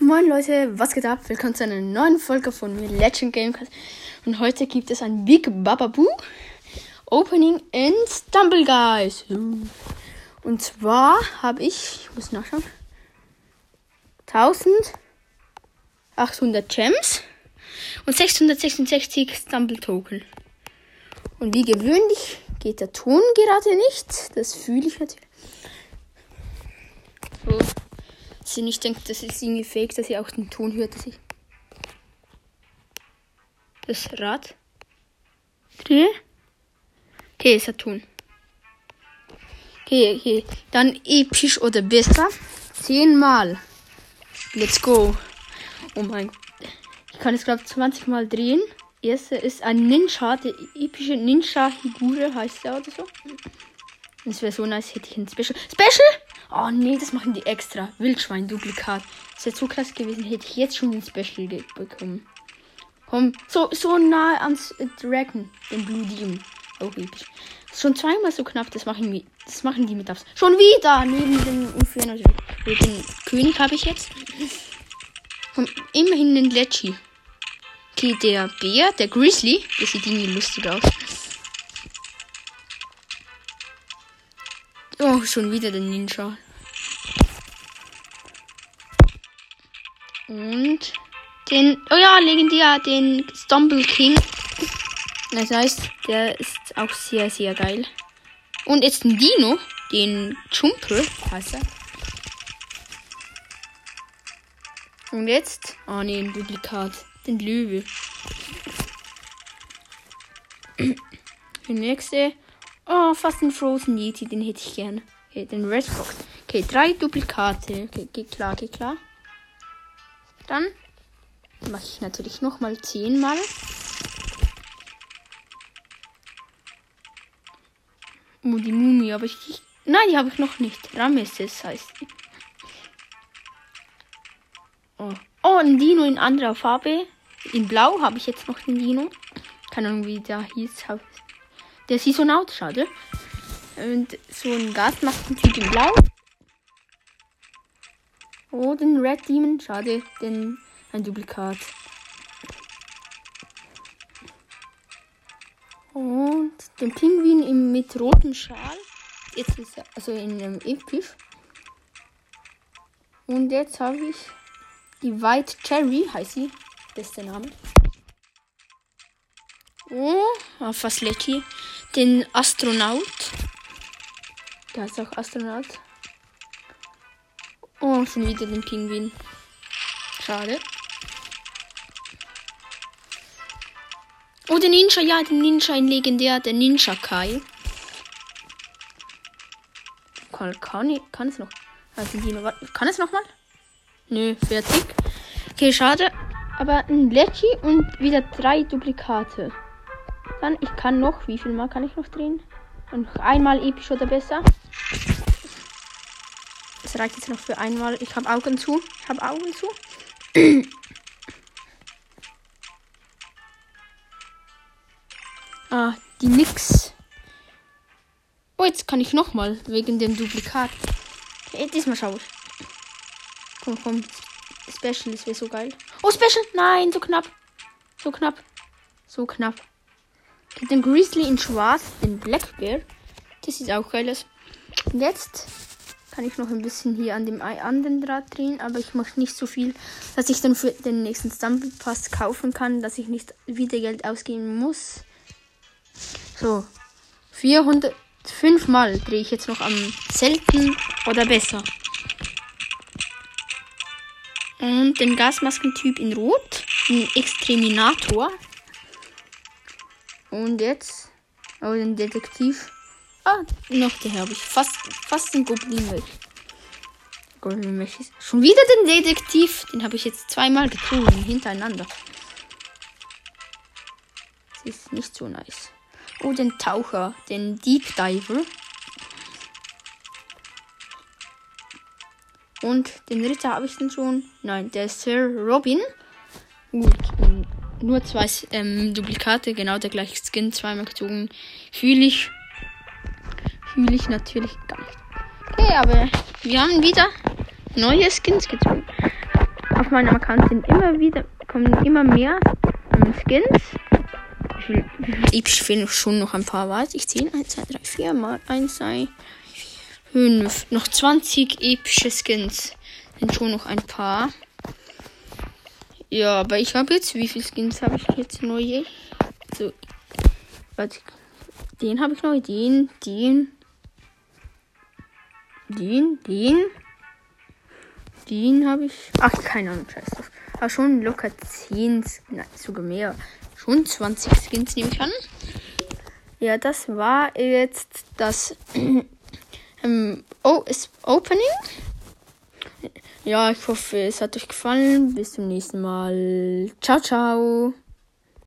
Moin Leute, was geht ab? Willkommen zu einer neuen Folge von mir, Legend Gamecast. Und heute gibt es ein Big Bababoo Opening in Stumble Guys. Und zwar habe ich, ich muss nachschauen, 1800 Gems und 666 Stumble Token. Und wie gewöhnlich geht der Ton gerade nicht. Das fühle ich natürlich. So sie nicht denkt, das ist irgendwie fake, dass sie auch den Ton hört, dass ich das Rad drehe. Okay, ist der Ton. Okay, okay. Dann episch oder besser. Zehnmal. Let's go. Oh mein Ich kann es, glaube ich, 20 Mal drehen. Erste ist ein Ninja, der epische Ninja Higure heißt der oder so. Das wäre so nice, hätte ich ein Special. Special! Oh nee, das machen die extra. Wildschwein-Duplikat. Das wäre so krass gewesen, hätte ich jetzt schon den Special bekommen. Komm, so, so nah ans Dragon, den Blue Demon. Auch episch. Schon zweimal so knapp, das machen, wir, das machen die mit Ups. Schon wieder neben dem Inferno. Den König habe ich jetzt. Komm, immerhin den Lecci. Okay, der Bär, der Grizzly, der sieht irgendwie lustig aus. Oh, schon wieder der Ninja. Und den, oh ja, legendär, den Stumble King. Das heißt, der ist auch sehr, sehr geil. Und jetzt ein Dino, den Jumper heißt er. Und jetzt, oh ne, ein Duplikat, den Löwe. Der nächste, Oh, fast ein Frozen Yeti, den hätte ich gern. Okay, den Red Fox. Okay, drei Duplikate. Okay, geht klar, geht klar. Dann mache ich natürlich nochmal zehnmal. Oh, die Mumie, aber ich. Nein, die habe ich noch nicht. Rameses heißt die. Oh. oh, ein Dino in anderer Farbe. In Blau habe ich jetzt noch den Dino. Keine Ahnung, wie der hieß. Der sieht schade. Und so ein Gasmaskentyp in Blau. Oh, den Red Demon, schade. Den ein Duplikat. Und den Pinguin mit rotem Schal. Jetzt ist er, also in einem Episch. Und jetzt habe ich die White Cherry, heißt sie. Beste Name. Oh, fast Lecky den Astronaut. Der ist auch Astronaut. Oh, schon wieder den Pinguin. Schade. Oh, der Ninja, ja, der Ninja, ein legendär, der Ninja Kai. Kann, kann, kann es noch? Also die noch kann es noch mal? Nö, fertig. Okay, schade. Aber ein Lecci und wieder drei Duplikate. Dann, ich kann noch, wie viel Mal kann ich noch drehen? Und einmal episch oder besser. Das reicht jetzt noch für einmal. Ich habe Augen zu. Ich habe Augen zu. ah, die Nix. Oh, jetzt kann ich noch mal wegen dem Duplikat. Okay, diesmal schaue ich. Komm, komm. Special, das wäre so geil. Oh, Special! Nein, so knapp. So knapp. So knapp. Den Grizzly in Schwarz, den Black Bear. Das sieht auch geil aus. Jetzt kann ich noch ein bisschen hier an dem anderen Draht drehen, aber ich mache nicht so viel, dass ich dann für den nächsten Stumble Pass kaufen kann, dass ich nicht wieder Geld ausgeben muss. So, 405 Mal drehe ich jetzt noch am selten oder besser. Und den Gasmaskentyp in Rot, den Exterminator. Und jetzt. Oh, den Detektiv. Ah, noch der habe ich. Fast, fast den Goblin weg. Goblin Schon wieder den Detektiv. Den habe ich jetzt zweimal gezogen hintereinander. Das ist nicht so nice. Oh, den Taucher. Den Deep Diver. Und den Ritter habe ich denn schon. Nein, der ist Sir Robin. Gut nur zwei ähm, Duplikate, genau der gleiche Skin, zweimal gezogen. Fühle ich. Fühle ich natürlich gar nicht. Okay, aber wir haben wieder neue Skins gezogen. auf meinem Account sind immer wieder, kommen immer mehr ähm, Skins. Episch fehlen schon noch ein paar, was? Ich zähle 1, 2, 3, 4 mal 1, 2, 5. Noch 20 epische Skins. Sind schon noch ein paar. Ja, aber ich habe jetzt, wie viele Skins habe ich jetzt neue? So, warte, den habe ich neu, den, den, den, den, den habe ich. Ach, keine Ahnung, scheiß drauf. Aber schon locker 10, nein, sogar mehr. Schon 20 Skins nehme ich an. Ja, das war jetzt das ähm, oh, Opening. Ja, ich hoffe, es hat euch gefallen. Bis zum nächsten Mal. Ciao, ciao.